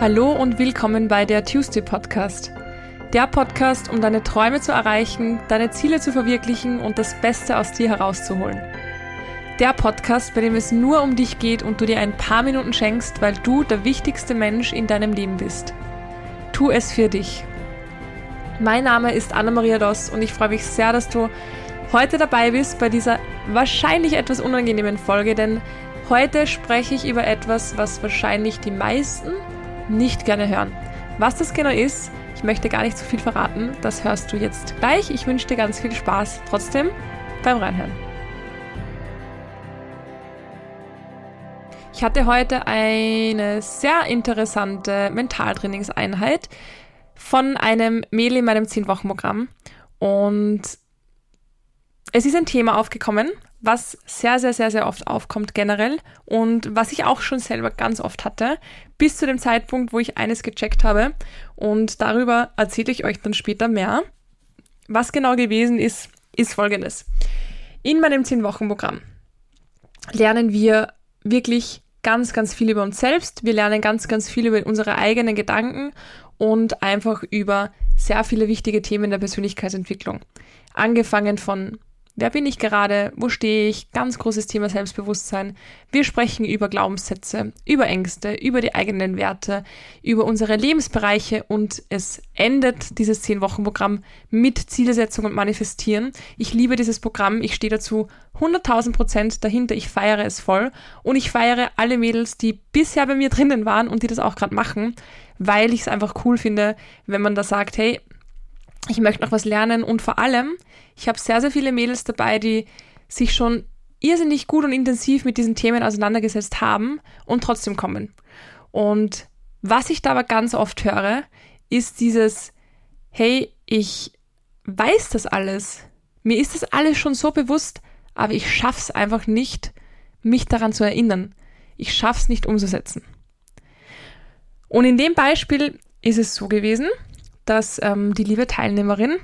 Hallo und willkommen bei der Tuesday Podcast. Der Podcast, um deine Träume zu erreichen, deine Ziele zu verwirklichen und das Beste aus dir herauszuholen. Der Podcast, bei dem es nur um dich geht und du dir ein paar Minuten schenkst, weil du der wichtigste Mensch in deinem Leben bist. Tu es für dich. Mein Name ist Anna-Maria Doss und ich freue mich sehr, dass du heute dabei bist bei dieser wahrscheinlich etwas unangenehmen Folge, denn heute spreche ich über etwas, was wahrscheinlich die meisten nicht gerne hören. Was das genau ist, ich möchte gar nicht zu viel verraten, das hörst du jetzt gleich. Ich wünsche dir ganz viel Spaß trotzdem beim Reinhören. Ich hatte heute eine sehr interessante Mentaltrainingseinheit von einem Mädel in meinem 10-Wochen-Programm und es ist ein Thema aufgekommen, was sehr, sehr, sehr, sehr oft aufkommt generell und was ich auch schon selber ganz oft hatte, bis zu dem Zeitpunkt, wo ich eines gecheckt habe und darüber erzähle ich euch dann später mehr. Was genau gewesen ist, ist folgendes. In meinem 10-Wochen-Programm lernen wir wirklich ganz, ganz viel über uns selbst. Wir lernen ganz, ganz viel über unsere eigenen Gedanken und einfach über sehr viele wichtige Themen der Persönlichkeitsentwicklung. Angefangen von Wer bin ich gerade? Wo stehe ich? Ganz großes Thema Selbstbewusstsein. Wir sprechen über Glaubenssätze, über Ängste, über die eigenen Werte, über unsere Lebensbereiche und es endet dieses 10-Wochen-Programm mit Zielsetzung und Manifestieren. Ich liebe dieses Programm. Ich stehe dazu 100.000 Prozent dahinter. Ich feiere es voll und ich feiere alle Mädels, die bisher bei mir drinnen waren und die das auch gerade machen, weil ich es einfach cool finde, wenn man da sagt, hey, ich möchte noch was lernen und vor allem, ich habe sehr, sehr viele Mädels dabei, die sich schon irrsinnig gut und intensiv mit diesen Themen auseinandergesetzt haben und trotzdem kommen. Und was ich da aber ganz oft höre, ist dieses, hey, ich weiß das alles. Mir ist das alles schon so bewusst, aber ich schaff's einfach nicht, mich daran zu erinnern. Ich schaff's nicht umzusetzen. Und in dem Beispiel ist es so gewesen, dass ähm, die liebe Teilnehmerin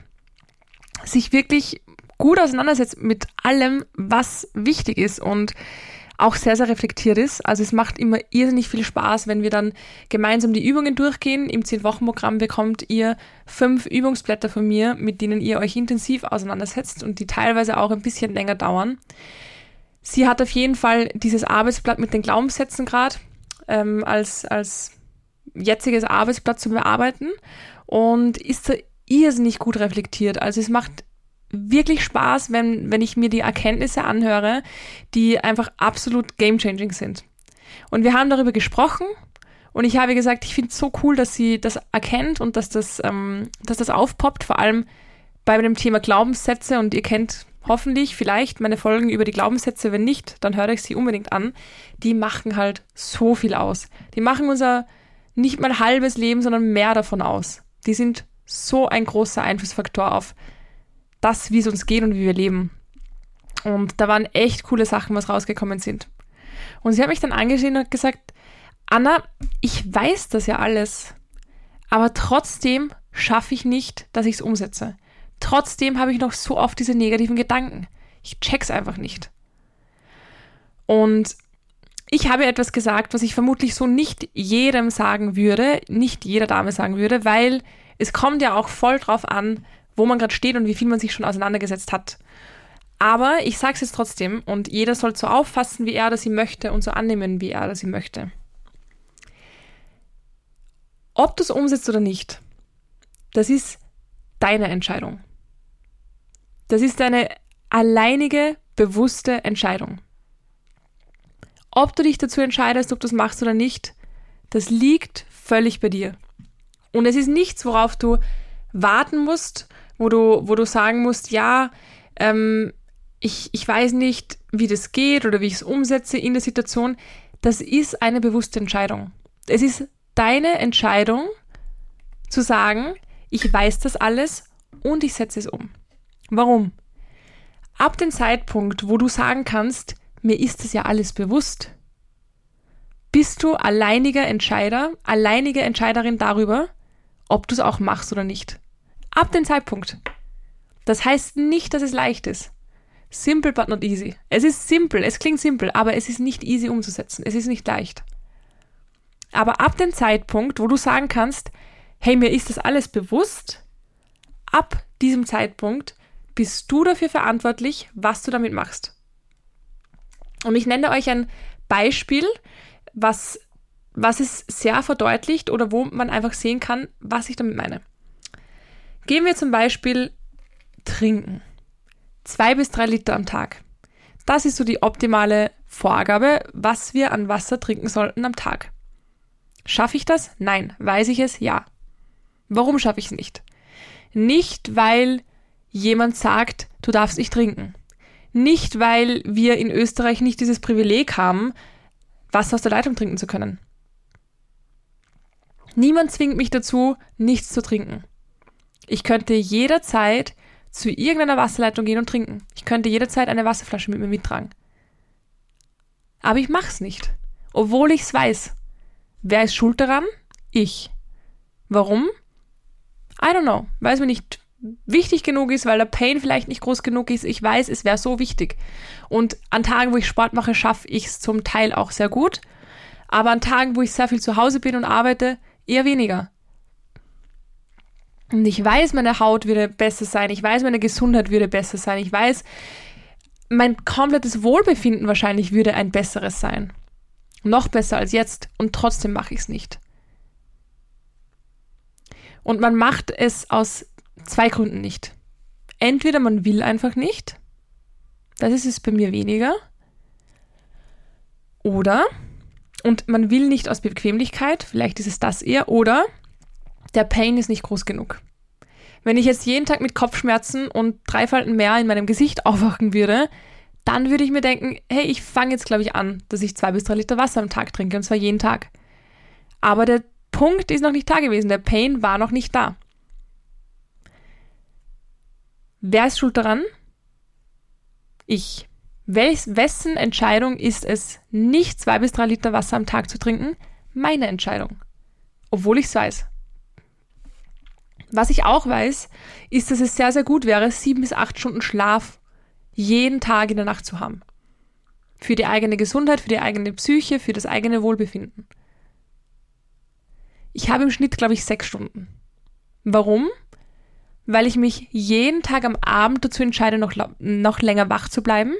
sich wirklich gut auseinandersetzt mit allem, was wichtig ist und auch sehr, sehr reflektiert ist. Also es macht immer irrsinnig viel Spaß, wenn wir dann gemeinsam die Übungen durchgehen. Im 10-Wochen-Programm bekommt ihr fünf Übungsblätter von mir, mit denen ihr euch intensiv auseinandersetzt und die teilweise auch ein bisschen länger dauern. Sie hat auf jeden Fall dieses Arbeitsblatt mit den Glaubenssätzen gerade ähm, als, als jetziges Arbeitsblatt zu bearbeiten und ist da irrsinnig gut reflektiert. Also es macht wirklich Spaß, wenn, wenn ich mir die Erkenntnisse anhöre, die einfach absolut game-changing sind. Und wir haben darüber gesprochen und ich habe gesagt, ich finde es so cool, dass sie das erkennt und dass das, ähm, dass das aufpoppt, vor allem bei dem Thema Glaubenssätze und ihr kennt hoffentlich vielleicht meine Folgen über die Glaubenssätze, wenn nicht, dann hört euch sie unbedingt an. Die machen halt so viel aus. Die machen unser nicht mal halbes Leben, sondern mehr davon aus. Die sind so ein großer Einflussfaktor auf das, wie es uns geht und wie wir leben. Und da waren echt coole Sachen, was rausgekommen sind. Und sie hat mich dann angesehen und gesagt, Anna, ich weiß das ja alles, aber trotzdem schaffe ich nicht, dass ich es umsetze. Trotzdem habe ich noch so oft diese negativen Gedanken. Ich check's einfach nicht. Und ich habe etwas gesagt, was ich vermutlich so nicht jedem sagen würde, nicht jeder Dame sagen würde, weil es kommt ja auch voll drauf an, wo man gerade steht und wie viel man sich schon auseinandergesetzt hat. Aber ich sage es jetzt trotzdem und jeder soll so auffassen, wie er oder sie möchte und so annehmen, wie er oder sie möchte. Ob du es umsetzt oder nicht, das ist deine Entscheidung. Das ist deine alleinige, bewusste Entscheidung. Ob du dich dazu entscheidest, ob du es machst oder nicht, das liegt völlig bei dir. Und es ist nichts, worauf du warten musst, wo du, wo du sagen musst, ja, ähm, ich, ich weiß nicht, wie das geht oder wie ich es umsetze in der Situation. Das ist eine bewusste Entscheidung. Es ist deine Entscheidung zu sagen, ich weiß das alles und ich setze es um. Warum? Ab dem Zeitpunkt, wo du sagen kannst, mir ist das ja alles bewusst, bist du alleiniger Entscheider, alleinige Entscheiderin darüber, ob du es auch machst oder nicht. Ab dem Zeitpunkt. Das heißt nicht, dass es leicht ist. Simple but not easy. Es ist simpel, es klingt simpel, aber es ist nicht easy umzusetzen. Es ist nicht leicht. Aber ab dem Zeitpunkt, wo du sagen kannst, hey, mir ist das alles bewusst, ab diesem Zeitpunkt bist du dafür verantwortlich, was du damit machst. Und ich nenne euch ein Beispiel, was, was es sehr verdeutlicht oder wo man einfach sehen kann, was ich damit meine. Gehen wir zum Beispiel trinken. Zwei bis drei Liter am Tag. Das ist so die optimale Vorgabe, was wir an Wasser trinken sollten am Tag. Schaffe ich das? Nein. Weiß ich es? Ja. Warum schaffe ich es nicht? Nicht, weil jemand sagt, du darfst nicht trinken. Nicht, weil wir in Österreich nicht dieses Privileg haben, Wasser aus der Leitung trinken zu können. Niemand zwingt mich dazu, nichts zu trinken. Ich könnte jederzeit zu irgendeiner Wasserleitung gehen und trinken. Ich könnte jederzeit eine Wasserflasche mit mir mittragen. Aber ich mach's nicht. Obwohl ich's weiß. Wer ist schuld daran? Ich. Warum? I don't know. Weil es mir nicht wichtig genug ist, weil der Pain vielleicht nicht groß genug ist. Ich weiß, es wäre so wichtig. Und an Tagen, wo ich Sport mache, schaffe ich es zum Teil auch sehr gut. Aber an Tagen, wo ich sehr viel zu Hause bin und arbeite, eher weniger. Und ich weiß, meine Haut würde besser sein. Ich weiß, meine Gesundheit würde besser sein. Ich weiß, mein komplettes Wohlbefinden wahrscheinlich würde ein besseres sein. Noch besser als jetzt. Und trotzdem mache ich es nicht. Und man macht es aus zwei Gründen nicht. Entweder man will einfach nicht. Das ist es bei mir weniger. Oder, und man will nicht aus Bequemlichkeit, vielleicht ist es das eher, oder der Pain ist nicht groß genug. Wenn ich jetzt jeden Tag mit Kopfschmerzen und drei Falten mehr in meinem Gesicht aufwachen würde, dann würde ich mir denken, hey, ich fange jetzt, glaube ich, an, dass ich zwei bis drei Liter Wasser am Tag trinke, und zwar jeden Tag. Aber der Punkt ist noch nicht da gewesen, der Pain war noch nicht da. Wer ist schuld daran? Ich. Wes wessen Entscheidung ist es, nicht zwei bis drei Liter Wasser am Tag zu trinken? Meine Entscheidung. Obwohl ich es weiß. Was ich auch weiß, ist, dass es sehr, sehr gut wäre, sieben bis acht Stunden Schlaf jeden Tag in der Nacht zu haben. Für die eigene Gesundheit, für die eigene Psyche, für das eigene Wohlbefinden. Ich habe im Schnitt, glaube ich, sechs Stunden. Warum? Weil ich mich jeden Tag am Abend dazu entscheide, noch, noch länger wach zu bleiben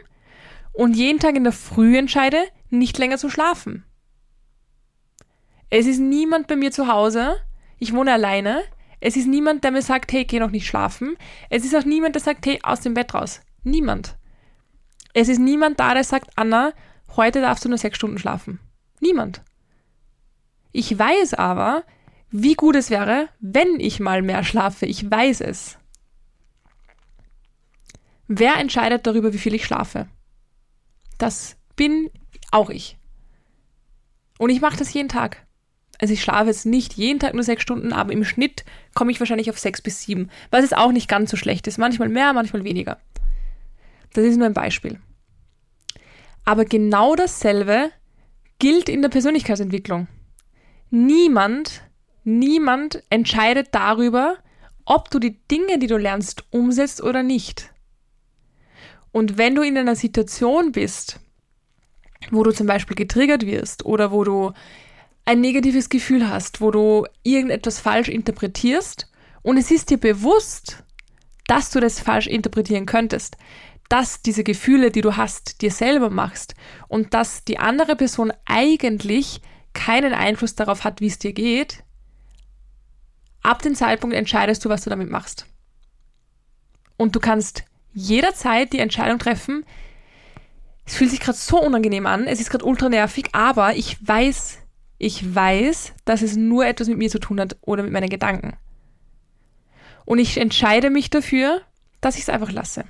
und jeden Tag in der Früh entscheide, nicht länger zu schlafen. Es ist niemand bei mir zu Hause. Ich wohne alleine. Es ist niemand, der mir sagt, hey, geh noch nicht schlafen. Es ist auch niemand, der sagt, hey, aus dem Bett raus. Niemand. Es ist niemand da, der sagt, Anna, heute darfst du nur sechs Stunden schlafen. Niemand. Ich weiß aber, wie gut es wäre, wenn ich mal mehr schlafe. Ich weiß es. Wer entscheidet darüber, wie viel ich schlafe? Das bin auch ich. Und ich mache das jeden Tag also ich schlafe jetzt nicht jeden Tag nur sechs Stunden, aber im Schnitt komme ich wahrscheinlich auf sechs bis sieben, was jetzt auch nicht ganz so schlecht ist. Manchmal mehr, manchmal weniger. Das ist nur ein Beispiel. Aber genau dasselbe gilt in der Persönlichkeitsentwicklung. Niemand, niemand entscheidet darüber, ob du die Dinge, die du lernst, umsetzt oder nicht. Und wenn du in einer Situation bist, wo du zum Beispiel getriggert wirst oder wo du ein negatives Gefühl hast, wo du irgendetwas falsch interpretierst und es ist dir bewusst, dass du das falsch interpretieren könntest, dass diese Gefühle, die du hast, dir selber machst und dass die andere Person eigentlich keinen Einfluss darauf hat, wie es dir geht, ab dem Zeitpunkt entscheidest du, was du damit machst. Und du kannst jederzeit die Entscheidung treffen, es fühlt sich gerade so unangenehm an, es ist gerade ultra nervig, aber ich weiß, ich weiß, dass es nur etwas mit mir zu tun hat oder mit meinen Gedanken. Und ich entscheide mich dafür, dass ich es einfach lasse.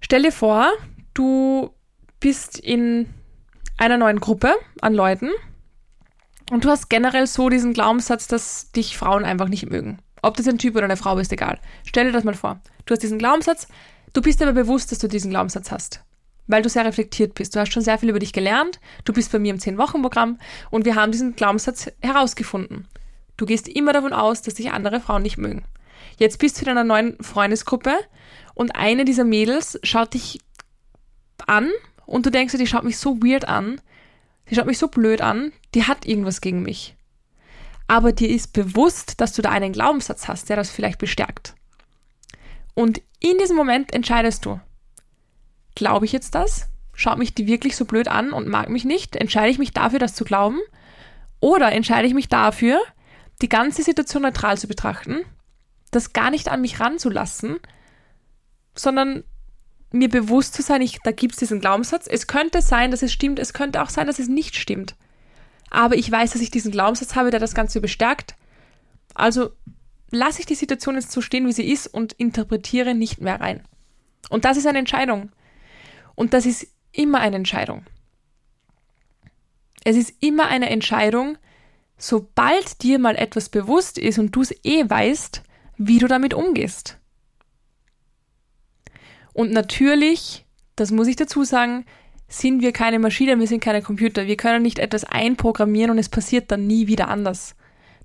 Stell dir vor, du bist in einer neuen Gruppe an Leuten und du hast generell so diesen Glaubenssatz, dass dich Frauen einfach nicht mögen. Ob das ein Typ oder eine Frau ist, egal. Stell dir das mal vor. Du hast diesen Glaubenssatz, du bist aber bewusst, dass du diesen Glaubenssatz hast weil du sehr reflektiert bist. Du hast schon sehr viel über dich gelernt. Du bist bei mir im 10-Wochen-Programm und wir haben diesen Glaubenssatz herausgefunden. Du gehst immer davon aus, dass dich andere Frauen nicht mögen. Jetzt bist du in einer neuen Freundesgruppe und eine dieser Mädels schaut dich an und du denkst dir, die schaut mich so weird an, die schaut mich so blöd an, die hat irgendwas gegen mich. Aber dir ist bewusst, dass du da einen Glaubenssatz hast, der das vielleicht bestärkt. Und in diesem Moment entscheidest du, glaube ich jetzt das? Schaut mich die wirklich so blöd an und mag mich nicht? Entscheide ich mich dafür, das zu glauben? Oder entscheide ich mich dafür, die ganze Situation neutral zu betrachten, das gar nicht an mich ranzulassen, sondern mir bewusst zu sein, ich, da gibt es diesen Glaubenssatz. Es könnte sein, dass es stimmt, es könnte auch sein, dass es nicht stimmt. Aber ich weiß, dass ich diesen Glaubenssatz habe, der das Ganze bestärkt. Also lasse ich die Situation jetzt so stehen, wie sie ist und interpretiere nicht mehr rein. Und das ist eine Entscheidung. Und das ist immer eine Entscheidung. Es ist immer eine Entscheidung, sobald dir mal etwas bewusst ist und du es eh weißt, wie du damit umgehst. Und natürlich, das muss ich dazu sagen, sind wir keine Maschinen, wir sind keine Computer. Wir können nicht etwas einprogrammieren und es passiert dann nie wieder anders.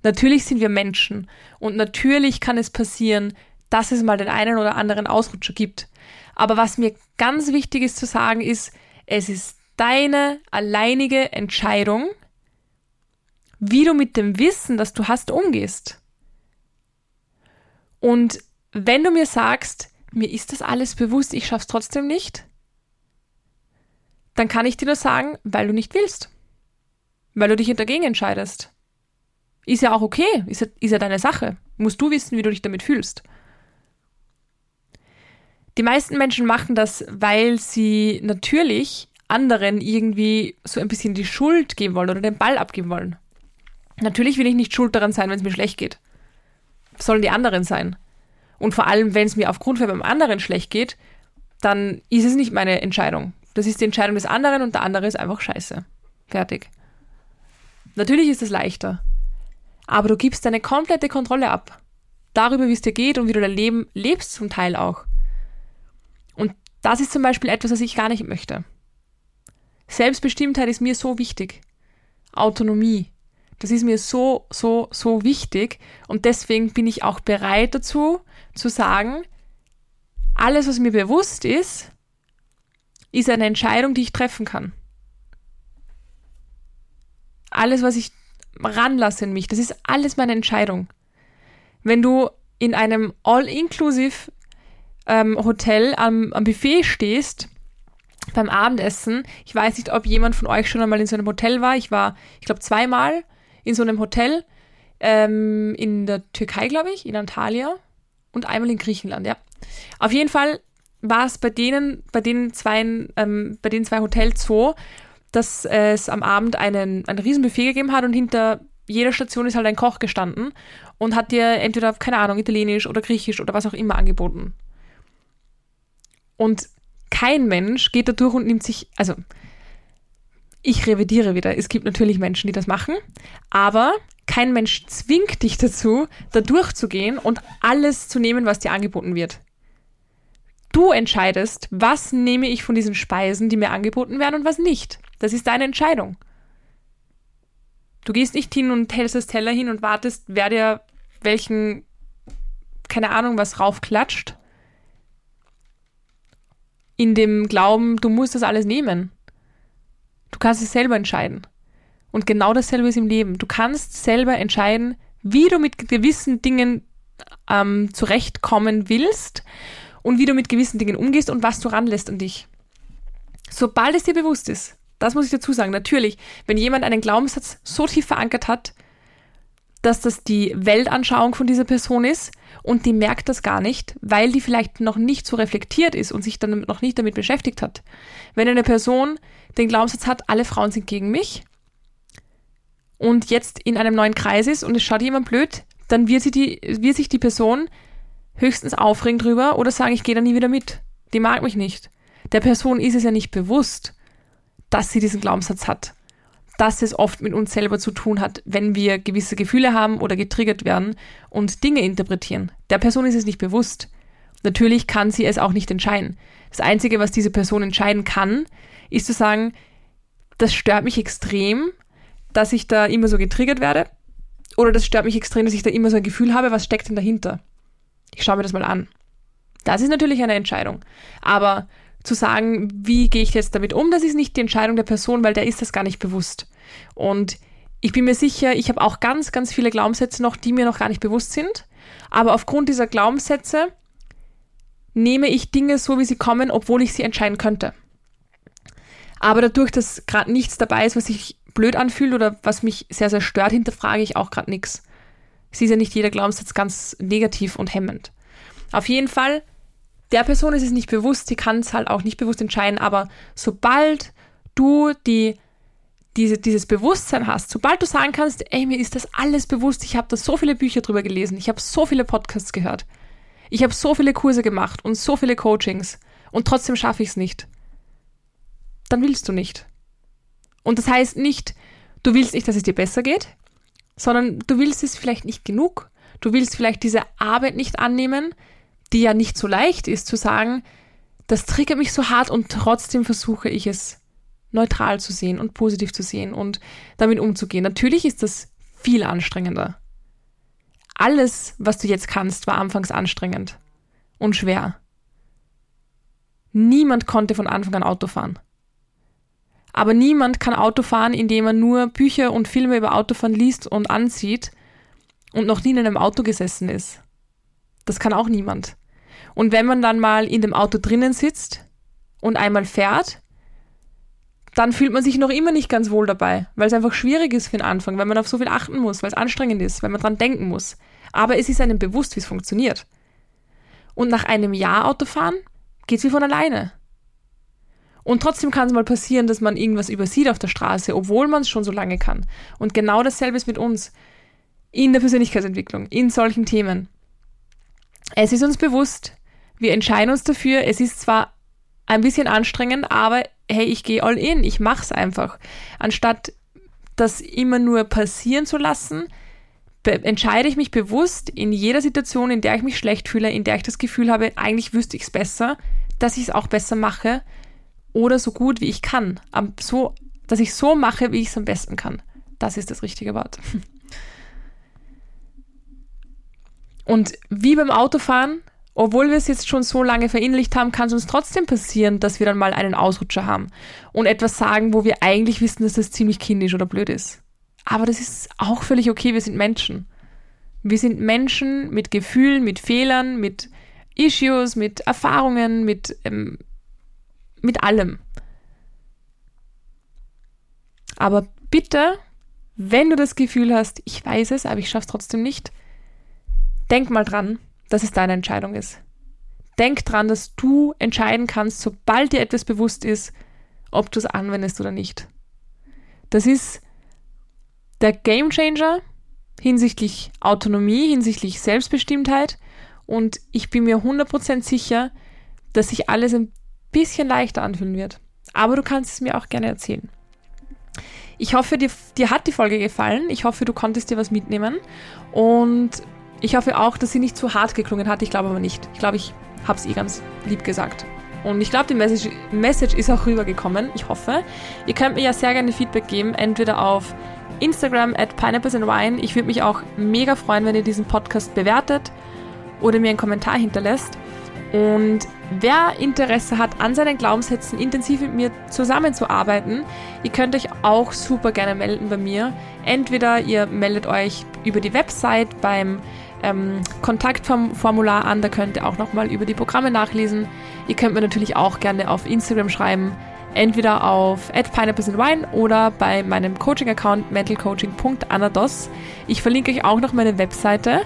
Natürlich sind wir Menschen und natürlich kann es passieren, dass es mal den einen oder anderen Ausrutscher gibt. Aber was mir ganz wichtig ist zu sagen, ist, es ist deine alleinige Entscheidung, wie du mit dem Wissen, das du hast, umgehst. Und wenn du mir sagst, mir ist das alles bewusst, ich schaff's trotzdem nicht, dann kann ich dir nur sagen, weil du nicht willst. Weil du dich dagegen entscheidest. Ist ja auch okay, ist ja, ist ja deine Sache. Musst du wissen, wie du dich damit fühlst. Die meisten Menschen machen das, weil sie natürlich anderen irgendwie so ein bisschen die Schuld geben wollen oder den Ball abgeben wollen. Natürlich will ich nicht schuld daran sein, wenn es mir schlecht geht. sollen die anderen sein. Und vor allem, wenn es mir aufgrund von beim anderen schlecht geht, dann ist es nicht meine Entscheidung. Das ist die Entscheidung des anderen und der andere ist einfach scheiße. Fertig. Natürlich ist es leichter. Aber du gibst deine komplette Kontrolle ab. Darüber, wie es dir geht und wie du dein Leben lebst, zum Teil auch. Und das ist zum Beispiel etwas, was ich gar nicht möchte. Selbstbestimmtheit ist mir so wichtig. Autonomie. Das ist mir so, so, so wichtig. Und deswegen bin ich auch bereit dazu, zu sagen, alles, was mir bewusst ist, ist eine Entscheidung, die ich treffen kann. Alles, was ich ranlasse in mich, das ist alles meine Entscheidung. Wenn du in einem All-Inclusive ähm, Hotel am, am Buffet stehst beim Abendessen. Ich weiß nicht, ob jemand von euch schon einmal in so einem Hotel war. Ich war, ich glaube, zweimal in so einem Hotel ähm, in der Türkei, glaube ich, in Antalya und einmal in Griechenland, ja. Auf jeden Fall war es bei denen, bei den zwei, ähm, bei den zwei Hotels so, dass es am Abend einen, ein Riesenbuffet gegeben hat und hinter jeder Station ist halt ein Koch gestanden und hat dir entweder, keine Ahnung, Italienisch oder Griechisch oder was auch immer angeboten. Und kein Mensch geht da durch und nimmt sich, also ich revidiere wieder. Es gibt natürlich Menschen, die das machen, aber kein Mensch zwingt dich dazu, da durchzugehen und alles zu nehmen, was dir angeboten wird. Du entscheidest, was nehme ich von diesen Speisen, die mir angeboten werden und was nicht. Das ist deine Entscheidung. Du gehst nicht hin und hältst das Teller hin und wartest, wer dir welchen, keine Ahnung, was raufklatscht, in dem Glauben, du musst das alles nehmen. Du kannst es selber entscheiden. Und genau dasselbe ist im Leben. Du kannst selber entscheiden, wie du mit gewissen Dingen ähm, zurechtkommen willst und wie du mit gewissen Dingen umgehst und was du ranlässt an dich. Sobald es dir bewusst ist, das muss ich dazu sagen, natürlich, wenn jemand einen Glaubenssatz so tief verankert hat, dass das die Weltanschauung von dieser Person ist und die merkt das gar nicht, weil die vielleicht noch nicht so reflektiert ist und sich dann noch nicht damit beschäftigt hat. Wenn eine Person den Glaubenssatz hat, alle Frauen sind gegen mich und jetzt in einem neuen Kreis ist und es schaut jemand blöd, dann wird, sie die, wird sich die Person höchstens aufregen drüber oder sagen, ich gehe da nie wieder mit. Die mag mich nicht. Der Person ist es ja nicht bewusst, dass sie diesen Glaubenssatz hat dass es oft mit uns selber zu tun hat, wenn wir gewisse Gefühle haben oder getriggert werden und Dinge interpretieren. Der Person ist es nicht bewusst. Natürlich kann sie es auch nicht entscheiden. Das Einzige, was diese Person entscheiden kann, ist zu sagen, das stört mich extrem, dass ich da immer so getriggert werde. Oder das stört mich extrem, dass ich da immer so ein Gefühl habe, was steckt denn dahinter? Ich schaue mir das mal an. Das ist natürlich eine Entscheidung. Aber zu sagen, wie gehe ich jetzt damit um, das ist nicht die Entscheidung der Person, weil der ist das gar nicht bewusst. Und ich bin mir sicher, ich habe auch ganz, ganz viele Glaubenssätze noch, die mir noch gar nicht bewusst sind. Aber aufgrund dieser Glaubenssätze nehme ich Dinge so, wie sie kommen, obwohl ich sie entscheiden könnte. Aber dadurch, dass gerade nichts dabei ist, was sich blöd anfühlt oder was mich sehr, sehr stört, hinterfrage ich auch gerade nichts. Es ist ja nicht jeder Glaubenssatz ganz negativ und hemmend. Auf jeden Fall, der Person ist es nicht bewusst, sie kann es halt auch nicht bewusst entscheiden, aber sobald du die, diese, dieses Bewusstsein hast, sobald du sagen kannst, ey, mir ist das alles bewusst, ich habe da so viele Bücher drüber gelesen, ich habe so viele Podcasts gehört, ich habe so viele Kurse gemacht und so viele Coachings und trotzdem schaffe ich es nicht, dann willst du nicht. Und das heißt nicht, du willst nicht, dass es dir besser geht, sondern du willst es vielleicht nicht genug. Du willst vielleicht diese Arbeit nicht annehmen, die ja nicht so leicht ist, zu sagen, das triggert mich so hart und trotzdem versuche ich es neutral zu sehen und positiv zu sehen und damit umzugehen. Natürlich ist das viel anstrengender. Alles, was du jetzt kannst, war anfangs anstrengend und schwer. Niemand konnte von Anfang an Auto fahren. Aber niemand kann Auto fahren, indem er nur Bücher und Filme über Autofahren liest und ansieht und noch nie in einem Auto gesessen ist. Das kann auch niemand. Und wenn man dann mal in dem Auto drinnen sitzt und einmal fährt, dann fühlt man sich noch immer nicht ganz wohl dabei, weil es einfach schwierig ist für den Anfang, weil man auf so viel achten muss, weil es anstrengend ist, weil man dran denken muss. Aber es ist einem bewusst, wie es funktioniert. Und nach einem Jahr Autofahren geht es wie von alleine. Und trotzdem kann es mal passieren, dass man irgendwas übersieht auf der Straße, obwohl man es schon so lange kann. Und genau dasselbe ist mit uns in der Persönlichkeitsentwicklung, in solchen Themen. Es ist uns bewusst, wir entscheiden uns dafür, es ist zwar ein bisschen anstrengend, aber hey, ich gehe all in, ich mach's einfach. Anstatt das immer nur passieren zu lassen, entscheide ich mich bewusst in jeder Situation, in der ich mich schlecht fühle, in der ich das Gefühl habe, eigentlich wüsste ich es besser, dass ich es auch besser mache, oder so gut wie ich kann. So, dass ich so mache, wie ich es am besten kann. Das ist das richtige Wort. Und wie beim Autofahren, obwohl wir es jetzt schon so lange verinnerlicht haben, kann es uns trotzdem passieren, dass wir dann mal einen Ausrutscher haben und etwas sagen, wo wir eigentlich wissen, dass das ziemlich kindisch oder blöd ist. Aber das ist auch völlig okay, wir sind Menschen. Wir sind Menschen mit Gefühlen, mit Fehlern, mit Issues, mit Erfahrungen, mit ähm, mit allem. Aber bitte, wenn du das Gefühl hast, ich weiß es, aber ich schaffe es trotzdem nicht, denk mal dran, dass es deine Entscheidung ist. Denk dran, dass du entscheiden kannst, sobald dir etwas bewusst ist, ob du es anwendest oder nicht. Das ist der Game Changer hinsichtlich Autonomie, hinsichtlich Selbstbestimmtheit und ich bin mir 100% sicher, dass sich alles ein bisschen leichter anfühlen wird. Aber du kannst es mir auch gerne erzählen. Ich hoffe, dir, dir hat die Folge gefallen. Ich hoffe, du konntest dir was mitnehmen. Und ich hoffe auch, dass sie nicht zu hart geklungen hat. Ich glaube aber nicht. Ich glaube, ich habe es eh ganz lieb gesagt. Und ich glaube, die Message, Message ist auch rübergekommen. Ich hoffe. Ihr könnt mir ja sehr gerne Feedback geben, entweder auf Instagram at Pineapples and Wine. Ich würde mich auch mega freuen, wenn ihr diesen Podcast bewertet oder mir einen Kommentar hinterlässt. Und wer Interesse hat, an seinen Glaubenssätzen intensiv mit mir zusammenzuarbeiten, ihr könnt euch auch super gerne melden bei mir. Entweder ihr meldet euch über die Website beim ähm, Kontaktformular an, da könnt ihr auch nochmal über die Programme nachlesen. Ihr könnt mir natürlich auch gerne auf Instagram schreiben, entweder auf @pineapples oder bei meinem Coaching-Account mentalcoaching.anados. Ich verlinke euch auch noch meine Webseite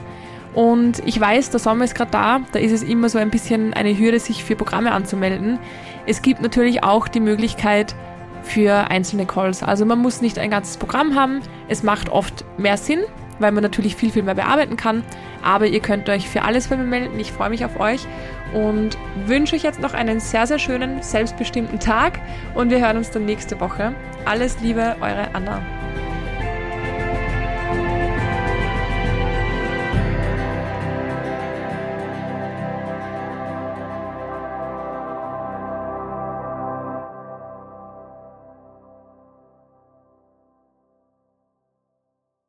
und ich weiß, der Sommer ist gerade da, da ist es immer so ein bisschen eine Hürde, sich für Programme anzumelden. Es gibt natürlich auch die Möglichkeit für einzelne Calls. Also man muss nicht ein ganzes Programm haben. Es macht oft mehr Sinn, weil man natürlich viel, viel mehr bearbeiten kann. Aber ihr könnt euch für alles bei mir melden. Ich freue mich auf euch und wünsche euch jetzt noch einen sehr, sehr schönen, selbstbestimmten Tag. Und wir hören uns dann nächste Woche. Alles Liebe, eure Anna.